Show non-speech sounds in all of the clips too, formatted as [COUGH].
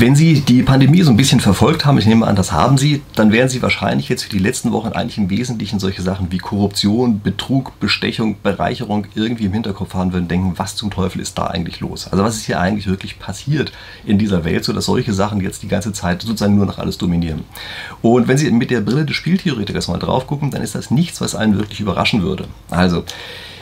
Wenn Sie die Pandemie so ein bisschen verfolgt haben, ich nehme an, das haben Sie, dann werden Sie wahrscheinlich jetzt für die letzten Wochen eigentlich im Wesentlichen solche Sachen wie Korruption, Betrug, Bestechung, Bereicherung irgendwie im Hinterkopf haben würden, denken, was zum Teufel ist da eigentlich los? Also was ist hier eigentlich wirklich passiert in dieser Welt, sodass solche Sachen jetzt die ganze Zeit sozusagen nur noch alles dominieren? Und wenn Sie mit der Brille des Spieltheoretikers mal drauf gucken, dann ist das nichts, was einen wirklich überraschen würde. Also,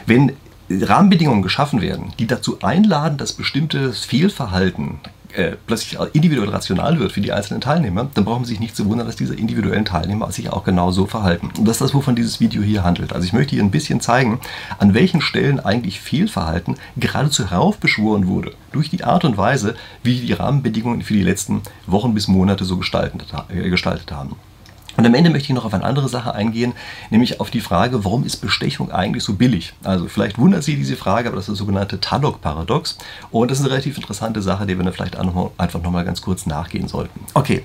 wenn Rahmenbedingungen geschaffen werden, die dazu einladen, dass bestimmtes Fehlverhalten äh, plötzlich individuell rational wird für die einzelnen Teilnehmer, dann brauchen Sie sich nicht zu wundern, dass diese individuellen Teilnehmer sich auch genau so verhalten. Und das ist das, wovon dieses Video hier handelt. Also ich möchte hier ein bisschen zeigen, an welchen Stellen eigentlich Fehlverhalten geradezu heraufbeschworen wurde durch die Art und Weise, wie die Rahmenbedingungen für die letzten Wochen bis Monate so gestaltet, äh, gestaltet haben. Und am Ende möchte ich noch auf eine andere Sache eingehen, nämlich auf die Frage, warum ist Bestechung eigentlich so billig? Also vielleicht wundert Sie diese Frage, aber das ist das sogenannte Tadok-Paradox. Und das ist eine relativ interessante Sache, der wir dann vielleicht einfach nochmal ganz kurz nachgehen sollten. Okay.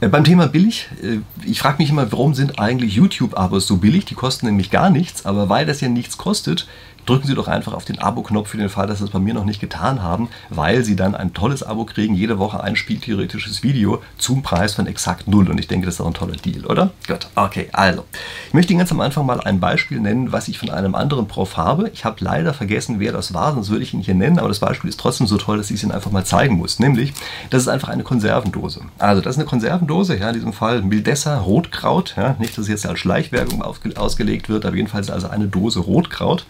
Äh, beim Thema billig, äh, ich frage mich immer, warum sind eigentlich YouTube-Abos so billig? Die kosten nämlich gar nichts, aber weil das ja nichts kostet, drücken Sie doch einfach auf den Abo-Knopf für den Fall, dass Sie es bei mir noch nicht getan haben, weil Sie dann ein tolles Abo kriegen, jede Woche ein spieltheoretisches Video zum Preis von exakt null. Und ich denke, das ist auch ein toller Deal, oder? Gut, okay, also. Ich möchte Ihnen ganz am Anfang mal ein Beispiel nennen, was ich von einem anderen Prof habe. Ich habe leider vergessen, wer das war, sonst würde ich ihn hier nennen, aber das Beispiel ist trotzdem so toll, dass ich es Ihnen einfach mal zeigen muss. Nämlich, das ist einfach eine Konservendose. Also, das ist eine Konservendose, ja, in diesem Fall Mildessa Rotkraut. Ja, nicht, dass es jetzt als Schleichwerbung ausgelegt wird, aber jedenfalls also eine Dose Rotkraut.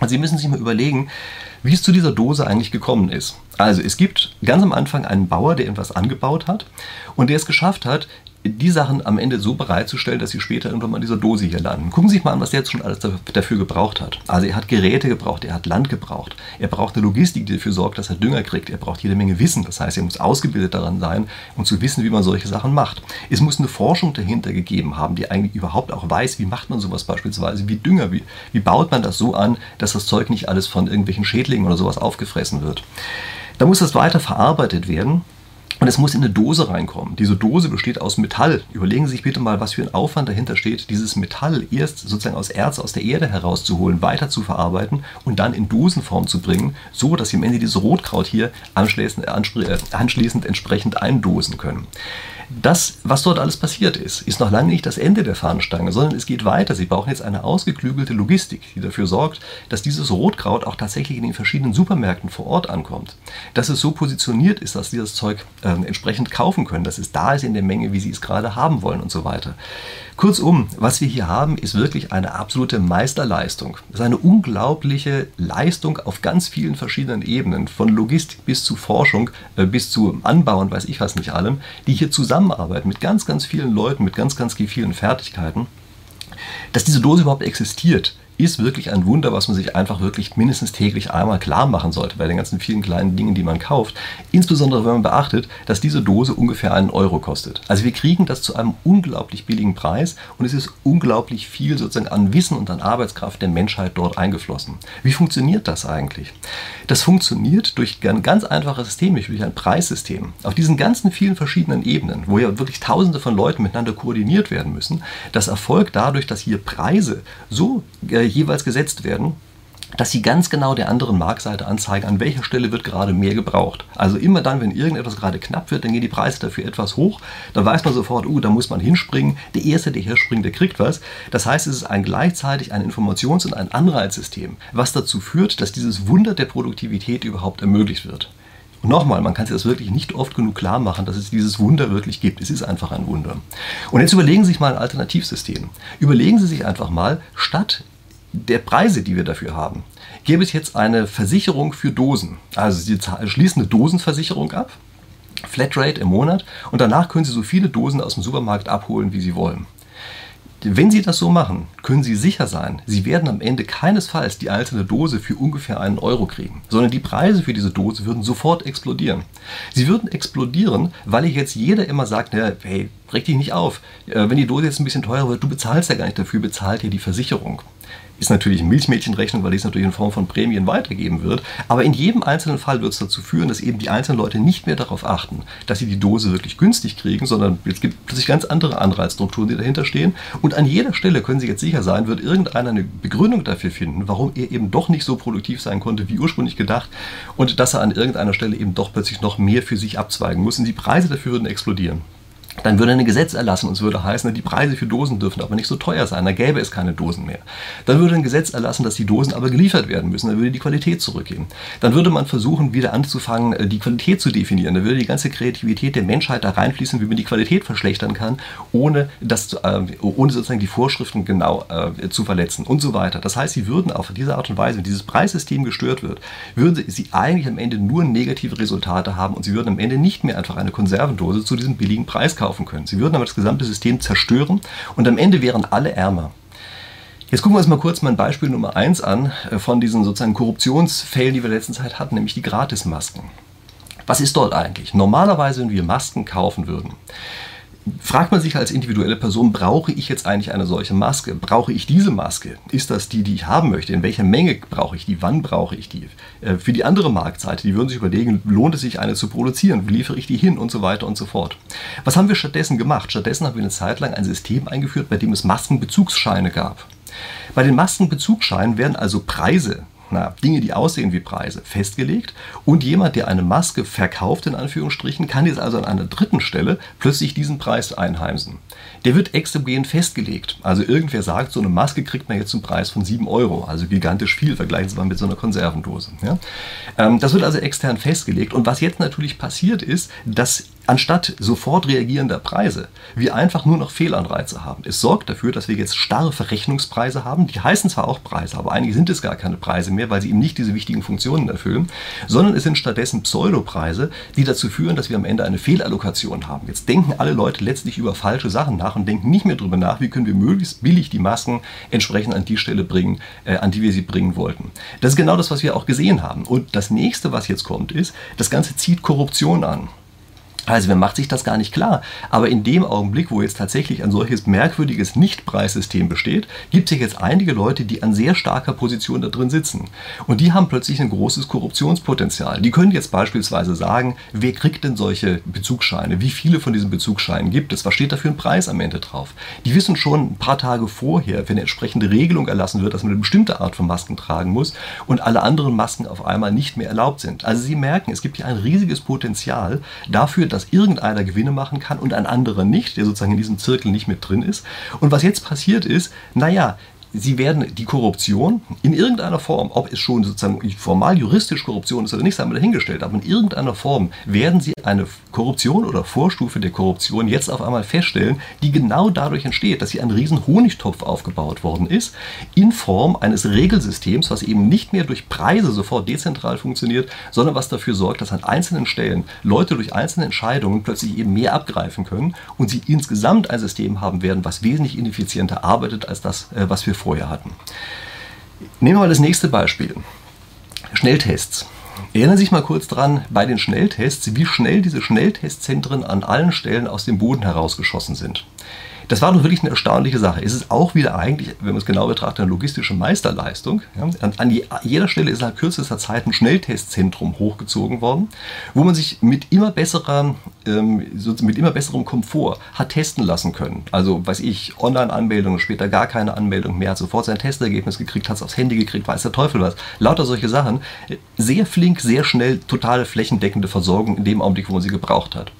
Und Sie müssen sich mal überlegen, wie es zu dieser Dose eigentlich gekommen ist. Also es gibt ganz am Anfang einen Bauer, der etwas angebaut hat und der es geschafft hat, die Sachen am Ende so bereitzustellen, dass sie später irgendwann mal in dieser Dose hier landen. Gucken Sie sich mal an, was der jetzt schon alles dafür gebraucht hat. Also er hat Geräte gebraucht, er hat Land gebraucht, er braucht eine Logistik, die dafür sorgt, dass er Dünger kriegt, er braucht jede Menge Wissen, das heißt, er muss ausgebildet daran sein, um zu wissen, wie man solche Sachen macht. Es muss eine Forschung dahinter gegeben haben, die eigentlich überhaupt auch weiß, wie macht man sowas beispielsweise, wie Dünger, wie, wie baut man das so an, dass das Zeug nicht alles von irgendwelchen Schädlingen oder sowas aufgefressen wird. Da muss das weiter verarbeitet werden und es muss in eine Dose reinkommen. Diese Dose besteht aus Metall. Überlegen Sie sich bitte mal, was für ein Aufwand dahinter steht, dieses Metall erst sozusagen aus Erz, aus der Erde herauszuholen, weiter zu verarbeiten und dann in Dosenform zu bringen, so dass Sie am Ende dieses Rotkraut hier anschließend, äh, anschließend entsprechend eindosen können. Das, was dort alles passiert ist, ist noch lange nicht das Ende der Fahnenstange, sondern es geht weiter. Sie brauchen jetzt eine ausgeklügelte Logistik, die dafür sorgt, dass dieses Rotkraut auch tatsächlich in den verschiedenen Supermärkten vor Ort ankommt. Dass es so positioniert ist, dass Sie das Zeug äh, entsprechend kaufen können, dass es da ist in der Menge, wie Sie es gerade haben wollen und so weiter. Kurzum, was wir hier haben, ist wirklich eine absolute Meisterleistung. Es ist eine unglaubliche Leistung auf ganz vielen verschiedenen Ebenen, von Logistik bis zu Forschung, äh, bis zu Anbau und weiß ich was nicht allem, die hier zusammenarbeiten mit ganz, ganz vielen Leuten, mit ganz, ganz vielen Fertigkeiten. Dass diese Dose überhaupt existiert, ist wirklich ein Wunder, was man sich einfach wirklich mindestens täglich einmal klar machen sollte bei den ganzen vielen kleinen Dingen, die man kauft. Insbesondere wenn man beachtet, dass diese Dose ungefähr einen Euro kostet. Also wir kriegen das zu einem unglaublich billigen Preis und es ist unglaublich viel sozusagen an Wissen und an Arbeitskraft der Menschheit dort eingeflossen. Wie funktioniert das eigentlich? Das funktioniert durch ein ganz einfaches System, durch ein Preissystem. Auf diesen ganzen vielen verschiedenen Ebenen, wo ja wirklich tausende von Leuten miteinander koordiniert werden müssen, das erfolgt dadurch, dass hier Preise so äh, jeweils gesetzt werden, dass sie ganz genau der anderen Marktseite anzeigen, an welcher Stelle wird gerade mehr gebraucht. Also immer dann, wenn irgendetwas gerade knapp wird, dann gehen die Preise dafür etwas hoch. Dann weiß man sofort, uh, da muss man hinspringen. Der Erste, der hier springt, der kriegt was. Das heißt, es ist ein gleichzeitig ein Informations- und ein Anreizsystem, was dazu führt, dass dieses Wunder der Produktivität überhaupt ermöglicht wird. Und nochmal, man kann sich das wirklich nicht oft genug klar machen, dass es dieses Wunder wirklich gibt. Es ist einfach ein Wunder. Und jetzt überlegen Sie sich mal ein Alternativsystem. Überlegen Sie sich einfach mal, statt der Preise, die wir dafür haben, gäbe es jetzt eine Versicherung für Dosen. Also Sie schließen eine Dosenversicherung ab, Flatrate im Monat, und danach können Sie so viele Dosen aus dem Supermarkt abholen, wie Sie wollen. Wenn Sie das so machen, können Sie sicher sein, Sie werden am Ende keinesfalls die einzelne Dose für ungefähr einen Euro kriegen, sondern die Preise für diese Dose würden sofort explodieren. Sie würden explodieren, weil jetzt jeder immer sagt, hey, reg dich nicht auf. Äh, wenn die Dose jetzt ein bisschen teurer wird, du bezahlst ja gar nicht dafür, bezahlt ja die Versicherung ist natürlich Milchmädchenrechnung, weil dies natürlich in Form von Prämien weitergeben wird. Aber in jedem einzelnen Fall wird es dazu führen, dass eben die einzelnen Leute nicht mehr darauf achten, dass sie die Dose wirklich günstig kriegen, sondern es gibt plötzlich ganz andere Anreizstrukturen, die dahinter stehen. Und an jeder Stelle können Sie jetzt sicher sein, wird irgendeiner eine Begründung dafür finden, warum er eben doch nicht so produktiv sein konnte, wie ursprünglich gedacht. Und dass er an irgendeiner Stelle eben doch plötzlich noch mehr für sich abzweigen muss. Und die Preise dafür würden explodieren dann würde ein Gesetz erlassen und es würde heißen, die Preise für Dosen dürfen aber nicht so teuer sein, da gäbe es keine Dosen mehr. Dann würde ein Gesetz erlassen, dass die Dosen aber geliefert werden müssen, dann würde die Qualität zurückgehen. Dann würde man versuchen, wieder anzufangen, äh, die Qualität zu definieren. Da würde die ganze Kreativität der Menschheit da reinfließen, wie man die Qualität verschlechtern kann, ohne, das, äh, ohne sozusagen die Vorschriften genau äh, zu verletzen und so weiter. Das heißt, sie würden auf diese Art und Weise, wenn dieses Preissystem gestört wird, würden sie eigentlich am Ende nur negative Resultate haben und sie würden am Ende nicht mehr einfach eine Konservendose zu diesem billigen Preis kaufen kaufen können. Sie würden aber das gesamte System zerstören und am Ende wären alle ärmer. Jetzt gucken wir uns mal kurz mein Beispiel Nummer 1 an äh, von diesen sozusagen Korruptionsfällen, die wir in der letzten Zeit hatten, nämlich die Gratismasken. Was ist dort eigentlich? Normalerweise, wenn wir Masken kaufen würden, fragt man sich als individuelle Person, brauche ich jetzt eigentlich eine solche Maske? Brauche ich diese Maske? Ist das die, die ich haben möchte? In welcher Menge brauche ich die? Wann brauche ich die? Äh, für die andere Marktseite, die würden sich überlegen, lohnt es sich eine zu produzieren? Wie liefere ich die hin? Und so weiter und so fort. Was haben wir stattdessen gemacht? Stattdessen haben wir eine Zeit lang ein System eingeführt, bei dem es Maskenbezugsscheine gab. Bei den Maskenbezugsscheinen werden also Preise na, Dinge, die aussehen wie Preise, festgelegt. Und jemand, der eine Maske verkauft, in Anführungsstrichen, kann jetzt also an einer dritten Stelle plötzlich diesen Preis einheimsen. Der wird exogen festgelegt. Also irgendwer sagt, so eine Maske kriegt man jetzt zum Preis von 7 Euro. Also gigantisch viel, vergleichen Sie mal mit so einer Konservendose. Ja? Ähm, das wird also extern festgelegt. Und was jetzt natürlich passiert ist, dass anstatt sofort reagierender Preise wir einfach nur noch Fehlanreize haben. Es sorgt dafür, dass wir jetzt starre Verrechnungspreise haben. Die heißen zwar auch Preise, aber einige sind es gar keine Preise mehr, weil sie eben nicht diese wichtigen Funktionen erfüllen, sondern es sind stattdessen Pseudopreise, die dazu führen, dass wir am Ende eine Fehlallokation haben. Jetzt denken alle Leute letztlich über falsche Sachen nach und denken nicht mehr darüber nach, wie können wir möglichst billig die Masken entsprechend an die Stelle bringen, äh, an die wir sie bringen wollten. Das ist genau das, was wir auch gesehen haben. Und das nächste, was jetzt kommt, ist, das Ganze zieht Korruption an. Also man macht sich das gar nicht klar. Aber in dem Augenblick, wo jetzt tatsächlich ein solches merkwürdiges Nichtpreissystem besteht, gibt es jetzt einige Leute, die an sehr starker Position da drin sitzen. Und die haben plötzlich ein großes Korruptionspotenzial. Die können jetzt beispielsweise sagen, wer kriegt denn solche Bezugsscheine? Wie viele von diesen Bezugsscheinen gibt es? Was steht da für ein Preis am Ende drauf? Die wissen schon ein paar Tage vorher, wenn eine entsprechende Regelung erlassen wird, dass man eine bestimmte Art von Masken tragen muss und alle anderen Masken auf einmal nicht mehr erlaubt sind. Also sie merken, es gibt hier ein riesiges Potenzial dafür, dass irgendeiner Gewinne machen kann und ein anderer nicht, der sozusagen in diesem Zirkel nicht mit drin ist. Und was jetzt passiert ist, naja, sie werden die Korruption in irgendeiner Form, ob es schon sozusagen formal juristisch Korruption ist oder nicht, sei mal dahingestellt, aber in irgendeiner Form werden sie eine Korruption oder Vorstufe der Korruption jetzt auf einmal feststellen, die genau dadurch entsteht, dass hier ein riesen Honigtopf aufgebaut worden ist, in Form eines Regelsystems, was eben nicht mehr durch Preise sofort dezentral funktioniert, sondern was dafür sorgt, dass an einzelnen Stellen Leute durch einzelne Entscheidungen plötzlich eben mehr abgreifen können und sie insgesamt ein System haben werden, was wesentlich ineffizienter arbeitet als das, äh, was wir vorher hatten. Nehmen wir mal das nächste Beispiel. Schnelltests. Erinnern Sie sich mal kurz dran bei den Schnelltests, wie schnell diese Schnelltestzentren an allen Stellen aus dem Boden herausgeschossen sind. Das war doch wirklich eine erstaunliche Sache. Es ist auch wieder eigentlich, wenn man es genau betrachtet, eine logistische Meisterleistung. Ja, an, die, jeder Stelle ist nach kürzester Zeit ein Schnelltestzentrum hochgezogen worden, wo man sich mit immer, besserer, ähm, mit immer besserem Komfort hat testen lassen können. Also, weiß ich, Online-Anmeldung, später gar keine Anmeldung mehr, hat sofort sein Testergebnis gekriegt, hat es aufs Handy gekriegt, weiß der Teufel was. Lauter solche Sachen. Sehr flink, sehr schnell, totale flächendeckende Versorgung in dem Augenblick, wo man sie gebraucht hat.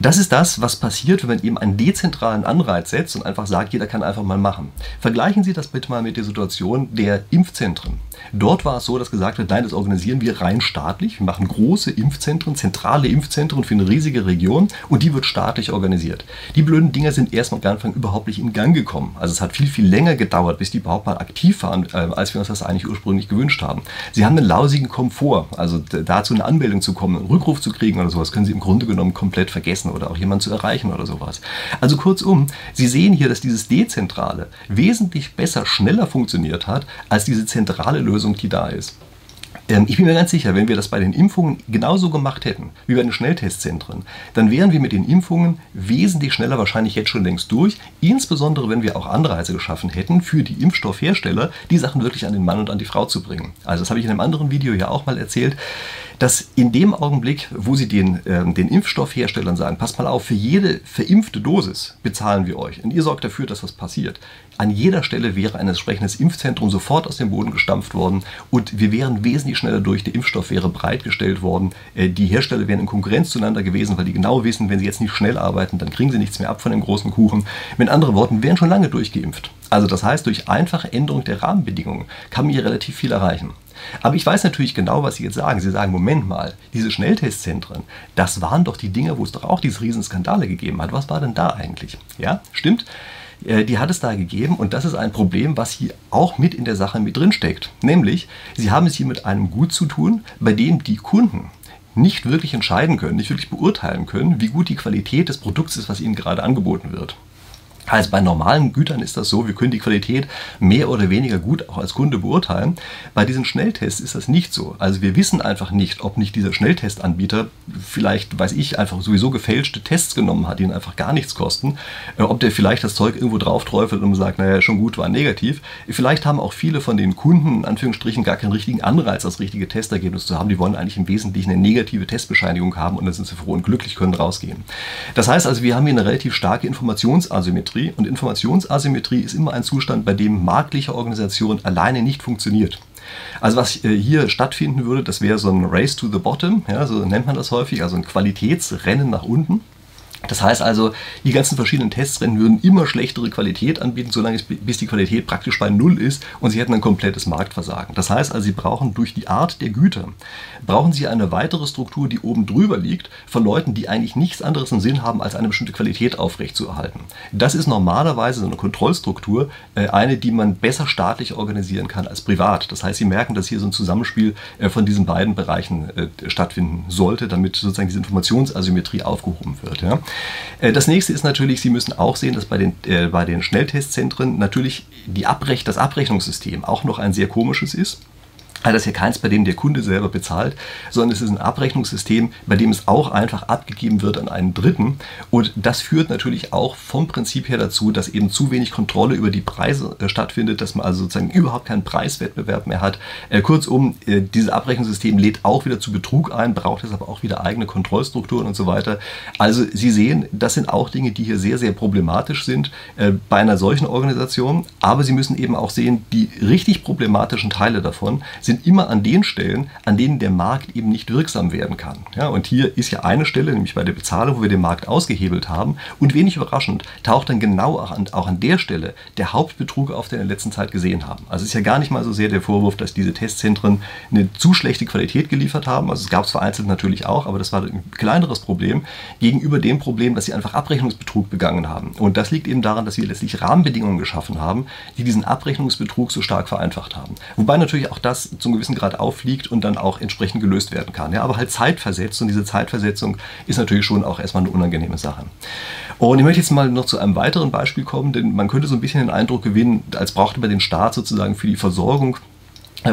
Das ist das, was passiert, wenn man eben einen dezentralen Anreiz setzt und einfach sagt, jeder kann einfach mal machen. Vergleichen Sie das bitte mal mit der Situation der Impfzentren. Dort war es so, dass gesagt wird, nein, das organisieren wir rein staatlich. Wir machen große Impfzentren, zentrale Impfzentren für eine riesige Region und die wird staatlich organisiert. Die blöden Dinger sind erstmal am Anfang überhaupt nicht in Gang gekommen. Also es hat viel, viel länger gedauert, bis die überhaupt mal aktiv waren, äh, als wir uns das eigentlich ursprünglich gewünscht haben. Sie haben einen lausigen Komfort, also dazu eine Anmeldung zu kommen, einen Rückruf zu kriegen oder sowas, können Sie im Grunde genommen komplett vergessen oder auch jemanden zu erreichen oder sowas. Also kurzum, Sie sehen hier, dass dieses Dezentrale wesentlich besser, schneller funktioniert hat als diese zentrale Lösung, die da ist. Ähm, ich bin mir ganz sicher, wenn wir das bei den Impfungen genauso gemacht hätten, wie bei den Schnelltestzentren, dann wären wir mit den Impfungen wesentlich schneller wahrscheinlich jetzt schon längst durch. Insbesondere, wenn wir auch Anreize geschaffen hätten, für die Impfstoffhersteller, die Sachen wirklich an den Mann und an die Frau zu bringen. Also das habe ich in einem anderen Video ja auch mal erzählt dass in dem Augenblick, wo sie den, äh, den Impfstoffherstellern sagen, passt mal auf, für jede verimpfte Dosis bezahlen wir euch und ihr sorgt dafür, dass was passiert. An jeder Stelle wäre ein entsprechendes Impfzentrum sofort aus dem Boden gestampft worden und wir wären wesentlich schneller durch. Der Impfstoff wäre bereitgestellt worden. Äh, die Hersteller wären in Konkurrenz zueinander gewesen, weil die genau wissen, wenn sie jetzt nicht schnell arbeiten, dann kriegen sie nichts mehr ab von dem großen Kuchen. Mit anderen Worten, wären schon lange durchgeimpft. Also das heißt, durch einfache Änderung der Rahmenbedingungen kann man hier relativ viel erreichen. Aber ich weiß natürlich genau, was Sie jetzt sagen. Sie sagen, Moment mal, diese Schnelltestzentren, das waren doch die Dinge, wo es doch auch diese Riesenskandale gegeben hat. Was war denn da eigentlich? Ja, stimmt. Äh, die hat es da gegeben und das ist ein Problem, was hier auch mit in der Sache mit drin steckt. Nämlich, Sie haben es hier mit einem Gut zu tun, bei dem die Kunden nicht wirklich entscheiden können, nicht wirklich beurteilen können, wie gut die Qualität des Produkts ist, was ihnen gerade angeboten wird. Also bei normalen Gütern ist das so, wir können die Qualität mehr oder weniger gut auch als Kunde beurteilen. Bei diesen Schnelltests ist das nicht so. Also wir wissen einfach nicht, ob nicht dieser Schnelltestanbieter vielleicht, weiß ich, einfach sowieso gefälschte Tests genommen hat, die ihn einfach gar nichts kosten. Äh, ob der vielleicht das Zeug irgendwo drauf träufelt und sagt, naja, schon gut, war negativ. Vielleicht haben auch viele von den Kunden, in Anführungsstrichen, gar keinen richtigen Anreiz, das richtige Testergebnis zu haben. Die wollen eigentlich im Wesentlichen eine negative Testbescheinigung haben und dann sind sie froh und glücklich, können rausgehen. Das heißt also, wir haben hier eine relativ starke Informationsasymmetrie Asymmetrie. Und Informationsasymmetrie ist immer ein Zustand, bei dem marktliche Organisation alleine nicht funktioniert. Also was äh, hier stattfinden würde, das wäre so ein Race to the Bottom, ja, so nennt man das häufig, also ein Qualitätsrennen nach unten. Das heißt also, die ganzen verschiedenen Testrennen würden immer schlechtere Qualität anbieten, solange es, bis die Qualität praktisch bei Null ist und sie hätten ein komplettes Marktversagen. Das heißt also, sie brauchen durch die Art der Güter, brauchen sie eine weitere Struktur, die oben drüber liegt, von Leuten, die eigentlich nichts anderes im Sinn haben, als eine bestimmte Qualität aufrechtzuerhalten. Das ist normalerweise so eine Kontrollstruktur, äh, eine, die man besser staatlich organisieren kann als privat. Das heißt, Sie merken, dass hier so ein Zusammenspiel äh, von diesen beiden Bereichen äh, stattfinden sollte, damit sozusagen diese Informationsasymmetrie aufgehoben wird. Ja. Äh, das nächste ist natürlich, Sie müssen auch sehen, dass bei den, äh, bei den Schnelltestzentren natürlich die Abrech das Abrechnungssystem auch noch ein sehr komisches ist. Also das ist ja keins, bei dem der Kunde selber bezahlt, sondern es ist ein Abrechnungssystem, bei dem es auch einfach abgegeben wird an einen Dritten. Und das führt natürlich auch vom Prinzip her dazu, dass eben zu wenig Kontrolle über die Preise äh, stattfindet, dass man also sozusagen überhaupt keinen Preiswettbewerb mehr hat. Äh, kurzum, äh, dieses Abrechnungssystem lädt auch wieder zu Betrug ein, braucht deshalb auch wieder eigene Kontrollstrukturen und so weiter. Also Sie sehen, das sind auch Dinge, die hier sehr, sehr problematisch sind äh, bei einer solchen Organisation. Aber Sie müssen eben auch sehen, die richtig problematischen Teile davon sind immer an den Stellen, an denen der Markt eben nicht wirksam werden kann. Ja, und hier ist ja eine Stelle, nämlich bei der Bezahlung, wo wir den Markt ausgehebelt haben. Und wenig überraschend taucht dann genau auch an, auch an der Stelle der Hauptbetrug auf, den wir in der letzten Zeit gesehen haben. Also es ist ja gar nicht mal so sehr der Vorwurf, dass diese Testzentren eine zu schlechte Qualität geliefert haben. Also es gab es vereinzelt natürlich auch, aber das war ein kleineres Problem gegenüber dem Problem, dass sie einfach Abrechnungsbetrug begangen haben. Und das liegt eben daran, dass wir letztlich Rahmenbedingungen geschaffen haben, die diesen Abrechnungsbetrug so stark vereinfacht haben. Wobei natürlich auch das zum gewissen Grad auffliegt und dann auch entsprechend gelöst werden kann. Ja, aber halt zeitversetzt und diese Zeitversetzung ist natürlich schon auch erstmal eine unangenehme Sache. Und ich möchte jetzt mal noch zu einem weiteren Beispiel kommen, denn man könnte so ein bisschen den Eindruck gewinnen, als brauchte man den Staat sozusagen für die Versorgung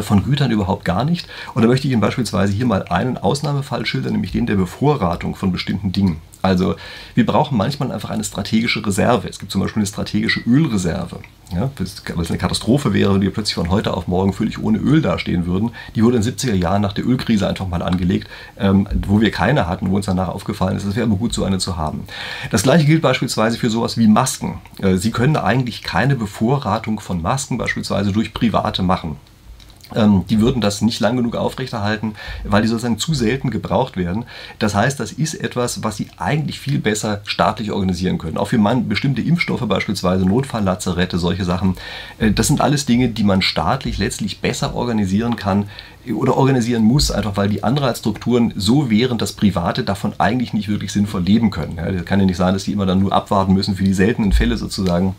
von Gütern überhaupt gar nicht. Und da möchte ich Ihnen beispielsweise hier mal einen Ausnahmefall schildern, nämlich den der Bevorratung von bestimmten Dingen. Also wir brauchen manchmal einfach eine strategische Reserve. Es gibt zum Beispiel eine strategische Ölreserve. Ja, weil eine Katastrophe wäre, wenn wir plötzlich von heute auf morgen völlig ohne Öl dastehen würden. Die wurde in den 70er Jahren nach der Ölkrise einfach mal angelegt, ähm, wo wir keine hatten, wo uns danach aufgefallen ist. Es wäre aber gut, so eine zu haben. Das gleiche gilt beispielsweise für sowas wie Masken. Äh, Sie können eigentlich keine Bevorratung von Masken beispielsweise durch Private machen. Ähm, die würden das nicht lang genug aufrechterhalten, weil die sozusagen zu selten gebraucht werden. Das heißt, das ist etwas, was sie eigentlich viel besser staatlich organisieren können. Auch für man, bestimmte Impfstoffe beispielsweise, Notfalllazarette, solche Sachen. Äh, das sind alles Dinge, die man staatlich letztlich besser organisieren kann oder organisieren muss, einfach weil die Anreizstrukturen so wären, dass Private davon eigentlich nicht wirklich sinnvoll leben können. Ja, kann ja nicht sein, dass die immer dann nur abwarten müssen für die seltenen Fälle sozusagen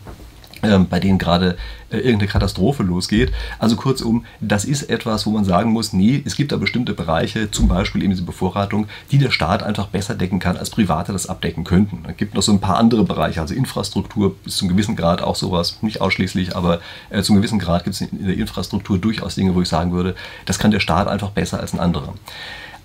bei denen gerade äh, irgendeine Katastrophe losgeht. Also kurzum, das ist etwas, wo man sagen muss, nee, es gibt da bestimmte Bereiche, zum Beispiel eben diese Bevorratung, die der Staat einfach besser decken kann, als Private das abdecken könnten. Es gibt noch so ein paar andere Bereiche, also Infrastruktur bis zum gewissen Grad auch sowas, nicht ausschließlich, aber äh, zum gewissen Grad gibt es in der Infrastruktur durchaus Dinge, wo ich sagen würde, das kann der Staat einfach besser als ein anderer.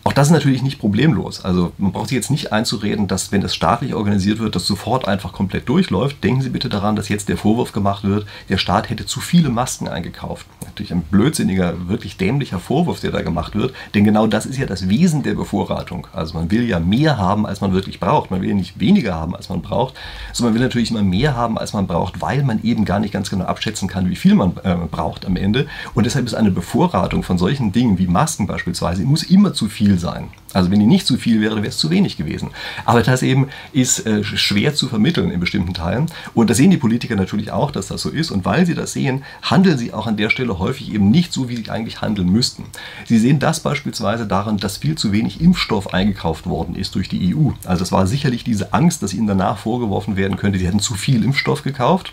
Auch das ist natürlich nicht problemlos. Also man braucht sich jetzt nicht einzureden, dass wenn das staatlich organisiert wird, das sofort einfach komplett durchläuft. Denken Sie bitte daran, dass jetzt der Vorwurf gemacht wird, der Staat hätte zu viele Masken eingekauft. Natürlich ein blödsinniger, wirklich dämlicher Vorwurf, der da gemacht wird. Denn genau das ist ja das Wesen der Bevorratung. Also man will ja mehr haben, als man wirklich braucht. Man will ja nicht weniger haben, als man braucht, sondern man will natürlich immer mehr haben, als man braucht, weil man eben gar nicht ganz genau abschätzen kann, wie viel man äh, braucht am Ende. Und deshalb ist eine Bevorratung von solchen Dingen wie Masken beispielsweise, muss immer zu viel viel sein. Also wenn die nicht zu viel wäre, wäre es zu wenig gewesen. Aber das eben ist äh, schwer zu vermitteln in bestimmten Teilen. Und da sehen die Politiker natürlich auch, dass das so ist. Und weil sie das sehen, handeln sie auch an der Stelle häufig eben nicht so, wie sie eigentlich handeln müssten. Sie sehen das beispielsweise daran, dass viel zu wenig Impfstoff eingekauft worden ist durch die EU. Also es war sicherlich diese Angst, dass ihnen danach vorgeworfen werden könnte, sie hätten zu viel Impfstoff gekauft.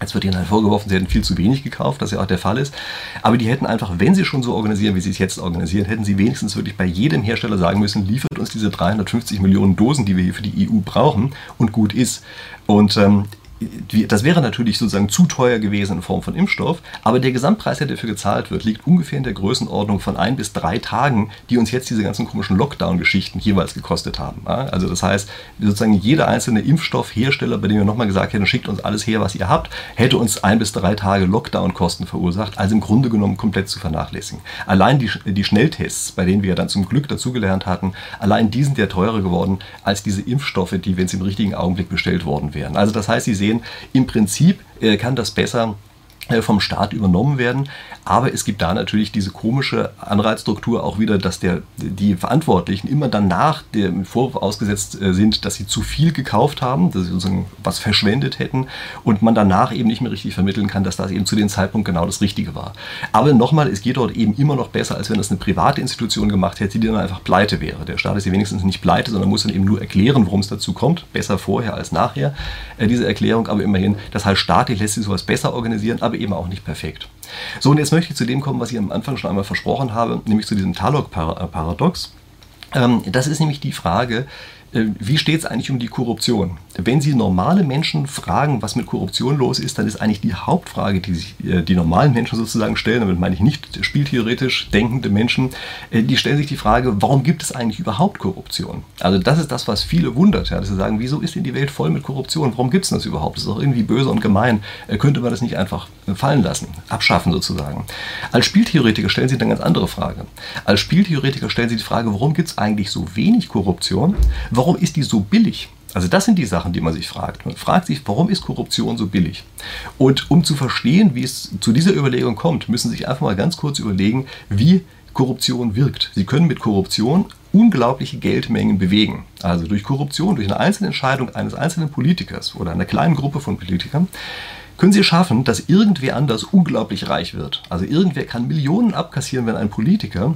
Jetzt wird ihnen halt vorgeworfen, sie hätten viel zu wenig gekauft, was ja auch der Fall ist. Aber die hätten einfach, wenn sie schon so organisieren, wie sie es jetzt organisieren, hätten sie wenigstens wirklich bei jedem Hersteller sagen müssen, liefert uns diese 350 Millionen Dosen, die wir hier für die EU brauchen und gut ist. Und ähm, das wäre natürlich sozusagen zu teuer gewesen in Form von Impfstoff, aber der Gesamtpreis, der dafür gezahlt wird, liegt ungefähr in der Größenordnung von ein bis drei Tagen, die uns jetzt diese ganzen komischen Lockdown-Geschichten jeweils gekostet haben. Also das heißt, sozusagen jeder einzelne Impfstoffhersteller, bei dem wir nochmal gesagt hätten, schickt uns alles her, was ihr habt, hätte uns ein bis drei Tage Lockdown-Kosten verursacht, also im Grunde genommen komplett zu vernachlässigen. Allein die, die Schnelltests, bei denen wir ja dann zum Glück dazugelernt hatten, allein die sind ja teurer geworden als diese Impfstoffe, die, wenn sie im richtigen Augenblick bestellt worden wären. Also das heißt, Sie sehen, im Prinzip äh, kann das besser vom Staat übernommen werden. Aber es gibt da natürlich diese komische Anreizstruktur auch wieder, dass der, die Verantwortlichen immer dann nach dem Vorwurf ausgesetzt äh, sind, dass sie zu viel gekauft haben, dass sie sozusagen was verschwendet hätten und man danach eben nicht mehr richtig vermitteln kann, dass das eben zu dem Zeitpunkt genau das Richtige war. Aber nochmal, es geht dort eben immer noch besser, als wenn das eine private Institution gemacht hätte, die dann einfach pleite wäre. Der Staat ist ja wenigstens nicht pleite, sondern muss dann eben nur erklären, warum es dazu kommt. Besser vorher als nachher, äh, diese Erklärung, aber immerhin, das heißt, staatlich lässt sich sowas besser organisieren, aber eben auch nicht perfekt. So, und jetzt möchte ich zu dem kommen, was ich am Anfang schon einmal versprochen habe, nämlich zu diesem Talog-Paradox. Ähm, das ist nämlich die Frage, wie steht es eigentlich um die Korruption? Wenn Sie normale Menschen fragen, was mit Korruption los ist, dann ist eigentlich die Hauptfrage, die sich äh, die normalen Menschen sozusagen stellen, damit meine ich nicht spieltheoretisch denkende Menschen, äh, die stellen sich die Frage, warum gibt es eigentlich überhaupt Korruption? Also das ist das, was viele wundert, ja, dass sie sagen, wieso ist denn die Welt voll mit Korruption? Warum gibt es das überhaupt? Das ist doch irgendwie böse und gemein. Könnte man das nicht einfach fallen lassen, abschaffen sozusagen? Als Spieltheoretiker stellen sie eine ganz andere Frage. Als Spieltheoretiker stellen sie die Frage, warum gibt es eigentlich so wenig Korruption? Warum warum ist die so billig? Also das sind die Sachen, die man sich fragt. Man fragt sich, warum ist Korruption so billig? Und um zu verstehen, wie es zu dieser Überlegung kommt, müssen Sie sich einfach mal ganz kurz überlegen, wie Korruption wirkt. Sie können mit Korruption unglaubliche Geldmengen bewegen. Also durch Korruption, durch eine einzelne Entscheidung eines einzelnen Politikers oder einer kleinen Gruppe von Politikern, können Sie schaffen, dass irgendwer anders unglaublich reich wird. Also irgendwer kann Millionen abkassieren, wenn ein Politiker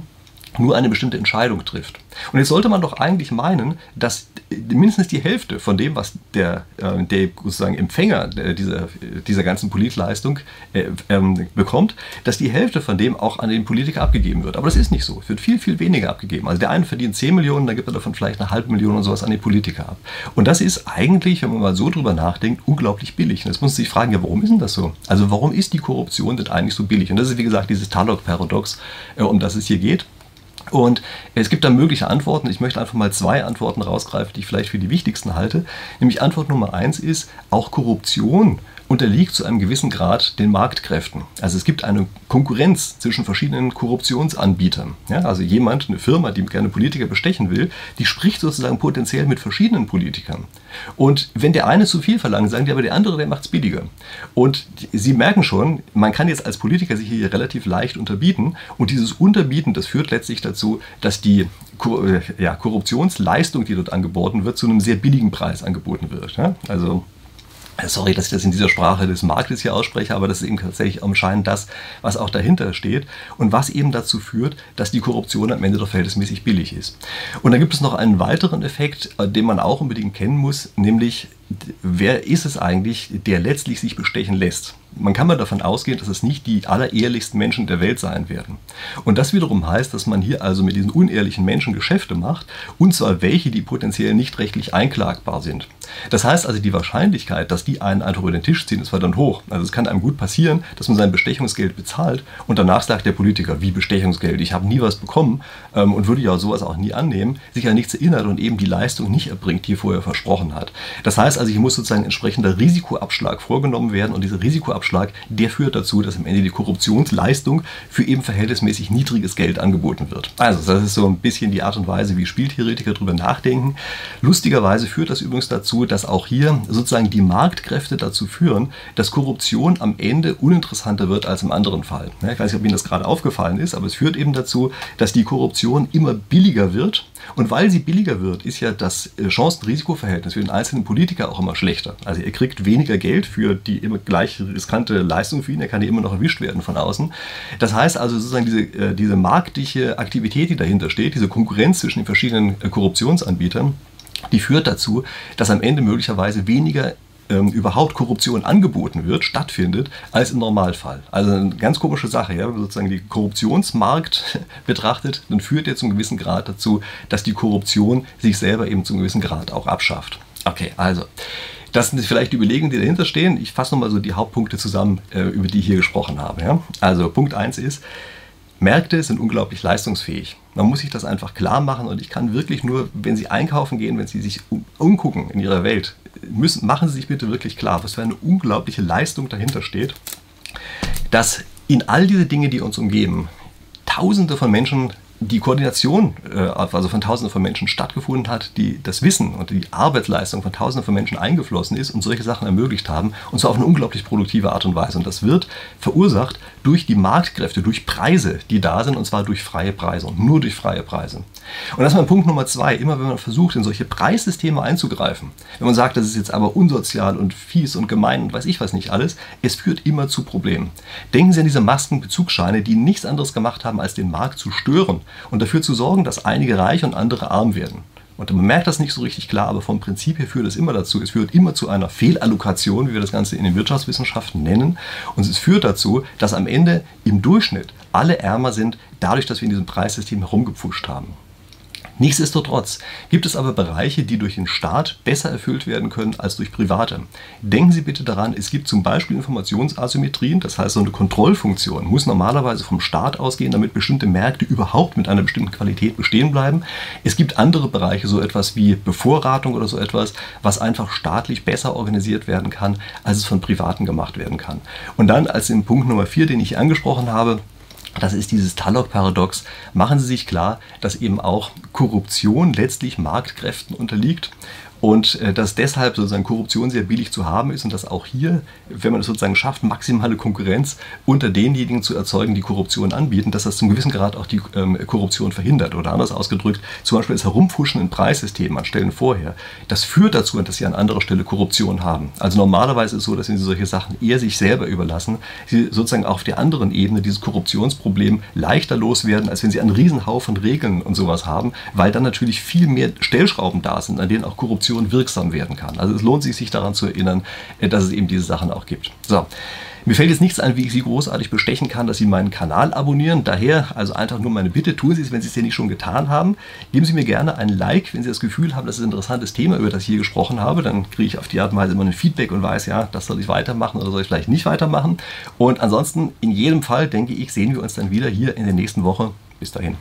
nur eine bestimmte Entscheidung trifft. Und jetzt sollte man doch eigentlich meinen, dass mindestens die Hälfte von dem, was der, äh, der sozusagen Empfänger dieser, dieser ganzen Politleistung äh, ähm, bekommt, dass die Hälfte von dem auch an den Politiker abgegeben wird. Aber das ist nicht so. Es wird viel, viel weniger abgegeben. Also der eine verdient 10 Millionen, dann gibt er davon vielleicht eine halbe Million und sowas an den Politiker ab. Und das ist eigentlich, wenn man mal so drüber nachdenkt, unglaublich billig. Und jetzt muss man sich fragen, ja, warum ist denn das so? Also warum ist die Korruption denn eigentlich so billig? Und das ist, wie gesagt, dieses Talog-Paradox, äh, um das es hier geht. Und es gibt da mögliche Antworten. Ich möchte einfach mal zwei Antworten rausgreifen, die ich vielleicht für die wichtigsten halte. Nämlich Antwort Nummer eins ist, auch Korruption unterliegt zu einem gewissen Grad den Marktkräften. Also es gibt eine Konkurrenz zwischen verschiedenen Korruptionsanbietern. Ja, also jemand, eine Firma, die gerne Politiker bestechen will, die spricht sozusagen potenziell mit verschiedenen Politikern. Und wenn der eine zu viel verlangt, sagen die aber der andere, der macht es billiger. Und Sie merken schon, man kann jetzt als Politiker sich hier relativ leicht unterbieten. Und dieses Unterbieten, das führt letztlich dazu, dass die äh, ja, Korruptionsleistung, die dort angeboten wird, zu einem sehr billigen Preis angeboten wird. Ja? Also Sorry, dass ich das in dieser Sprache des Marktes hier ausspreche, aber das ist eben tatsächlich anscheinend das, was auch dahinter steht und was eben dazu führt, dass die Korruption am Ende doch verhältnismäßig billig ist. Und dann gibt es noch einen weiteren Effekt, äh, den man auch unbedingt kennen muss, nämlich wer ist es eigentlich, der letztlich sich bestechen lässt? man kann mal davon ausgehen, dass es nicht die allerehrlichsten Menschen der Welt sein werden. Und das wiederum heißt, dass man hier also mit diesen unehrlichen Menschen Geschäfte macht, und zwar welche, die potenziell nicht rechtlich einklagbar sind. Das heißt also, die Wahrscheinlichkeit, dass die einen einfach über den Tisch ziehen, ist verdammt hoch. Also es kann einem gut passieren, dass man sein Bestechungsgeld bezahlt und danach sagt der Politiker, wie Bestechungsgeld, ich habe nie was bekommen ähm, und würde ja sowas auch nie annehmen, sich an nichts erinnert und eben die Leistung nicht erbringt, die er vorher versprochen hat. Das heißt also, hier muss sozusagen entsprechender Risikoabschlag vorgenommen werden und dieser Risikoabschlag Abschlag, der führt dazu, dass am Ende die Korruptionsleistung für eben verhältnismäßig niedriges Geld angeboten wird. Also das ist so ein bisschen die Art und Weise, wie Spieltheoretiker darüber nachdenken. Lustigerweise führt das übrigens dazu, dass auch hier sozusagen die Marktkräfte dazu führen, dass Korruption am Ende uninteressanter wird als im anderen Fall. Ich weiß nicht, ob Ihnen das gerade aufgefallen ist, aber es führt eben dazu, dass die Korruption immer billiger wird und weil sie billiger wird, ist ja das äh, Chancen-Risiko-Verhältnis für den einzelnen Politiker auch immer schlechter. Also er kriegt weniger Geld für die immer gleich riskante Leistung für ihn, er kann ja immer noch erwischt werden von außen. Das heißt also sozusagen diese, äh, diese marktliche Aktivität, die dahinter steht, diese Konkurrenz zwischen den verschiedenen äh, Korruptionsanbietern, die führt dazu, dass am Ende möglicherweise weniger ähm, überhaupt Korruption angeboten wird, stattfindet, als im Normalfall. Also eine ganz komische Sache. Ja? Wenn man sozusagen den Korruptionsmarkt [LAUGHS] betrachtet, dann führt er zum gewissen Grad dazu, dass die Korruption sich selber eben zum gewissen Grad auch abschafft. Okay, also. Das sind vielleicht die Überlegungen, die dahinter stehen. Ich fasse nochmal so die Hauptpunkte zusammen, äh, über die ich hier gesprochen habe. Also Punkt 1 ist, Märkte sind unglaublich leistungsfähig. Man muss sich das einfach klar machen und ich kann wirklich nur, wenn Sie einkaufen gehen, wenn Sie sich umgucken in Ihrer Welt, müssen, machen Sie sich bitte wirklich klar, was für eine unglaubliche Leistung dahinter steht, dass in all diese Dinge, die uns umgeben, Tausende von Menschen die Koordination äh, also von Tausenden von Menschen stattgefunden hat, die das Wissen und die Arbeitsleistung von Tausenden von Menschen eingeflossen ist und solche Sachen ermöglicht haben, und zwar auf eine unglaublich produktive Art und Weise. Und das wird verursacht durch die Marktkräfte, durch Preise, die da sind, und zwar durch freie Preise und nur durch freie Preise. Und das ist mein Punkt Nummer zwei. Immer wenn man versucht, in solche Preissysteme einzugreifen, wenn man sagt, das ist jetzt aber unsozial und fies und gemein und weiß ich was nicht alles, es führt immer zu Problemen. Denken Sie an diese Maskenbezugsscheine, die nichts anderes gemacht haben, als den Markt zu stören und dafür zu sorgen, dass einige reich und andere arm werden. Und man merkt das nicht so richtig klar, aber vom Prinzip her führt es immer dazu. Es führt immer zu einer Fehlallokation, wie wir das Ganze in den Wirtschaftswissenschaften nennen. Und es führt dazu, dass am Ende im Durchschnitt alle ärmer sind, dadurch, dass wir in diesem Preissystem herumgepfuscht haben. Nichtsdestotrotz gibt es aber Bereiche, die durch den Staat besser erfüllt werden können als durch Private. Denken Sie bitte daran, es gibt zum Beispiel Informationsasymmetrien, das heißt so eine Kontrollfunktion muss normalerweise vom Staat ausgehen, damit bestimmte Märkte überhaupt mit einer bestimmten Qualität bestehen bleiben. Es gibt andere Bereiche, so etwas wie Bevorratung oder so etwas, was einfach staatlich besser organisiert werden kann, als es von Privaten gemacht werden kann. Und dann als im Punkt Nummer 4, den ich angesprochen habe, das ist dieses Talog-Paradox. Machen Sie sich klar, dass eben auch Korruption letztlich Marktkräften unterliegt und äh, dass deshalb sozusagen Korruption sehr billig zu haben ist und dass auch hier, wenn man es sozusagen schafft, maximale Konkurrenz unter denjenigen zu erzeugen, die Korruption anbieten, dass das zum gewissen Grad auch die ähm, Korruption verhindert. Oder anders ausgedrückt, zum Beispiel das Herumfuschen in Preissystemen an Stellen vorher, das führt dazu, dass sie an anderer Stelle Korruption haben. Also normalerweise ist es so, dass sie solche Sachen eher sich selber überlassen, sie sozusagen auf der anderen Ebene dieses Korruptionsproblem leichter loswerden, als wenn sie einen Riesenhaufen Regeln und sowas haben, weil dann natürlich viel mehr Stellschrauben da sind, an denen auch Korruption Korruption wirksam werden kann. Also es lohnt sich, sich daran zu erinnern, äh, dass es eben diese Sachen auch gibt. So. Mir fällt jetzt nichts ein, wie ich Sie großartig bestechen kann, dass Sie meinen Kanal abonnieren. Daher also einfach nur meine Bitte, tun Sie es, wenn Sie es hier nicht schon getan haben. Geben Sie mir gerne ein Like, wenn Sie das Gefühl haben, das ist ein interessantes Thema, über das ich hier gesprochen habe. Dann kriege ich auf die Art und Weise immer ein Feedback und weiß, ja, das soll ich weitermachen oder soll ich vielleicht nicht weitermachen. Und ansonsten, in jedem Fall, denke ich, sehen wir uns dann wieder hier in der nächsten Woche. Bis dahin.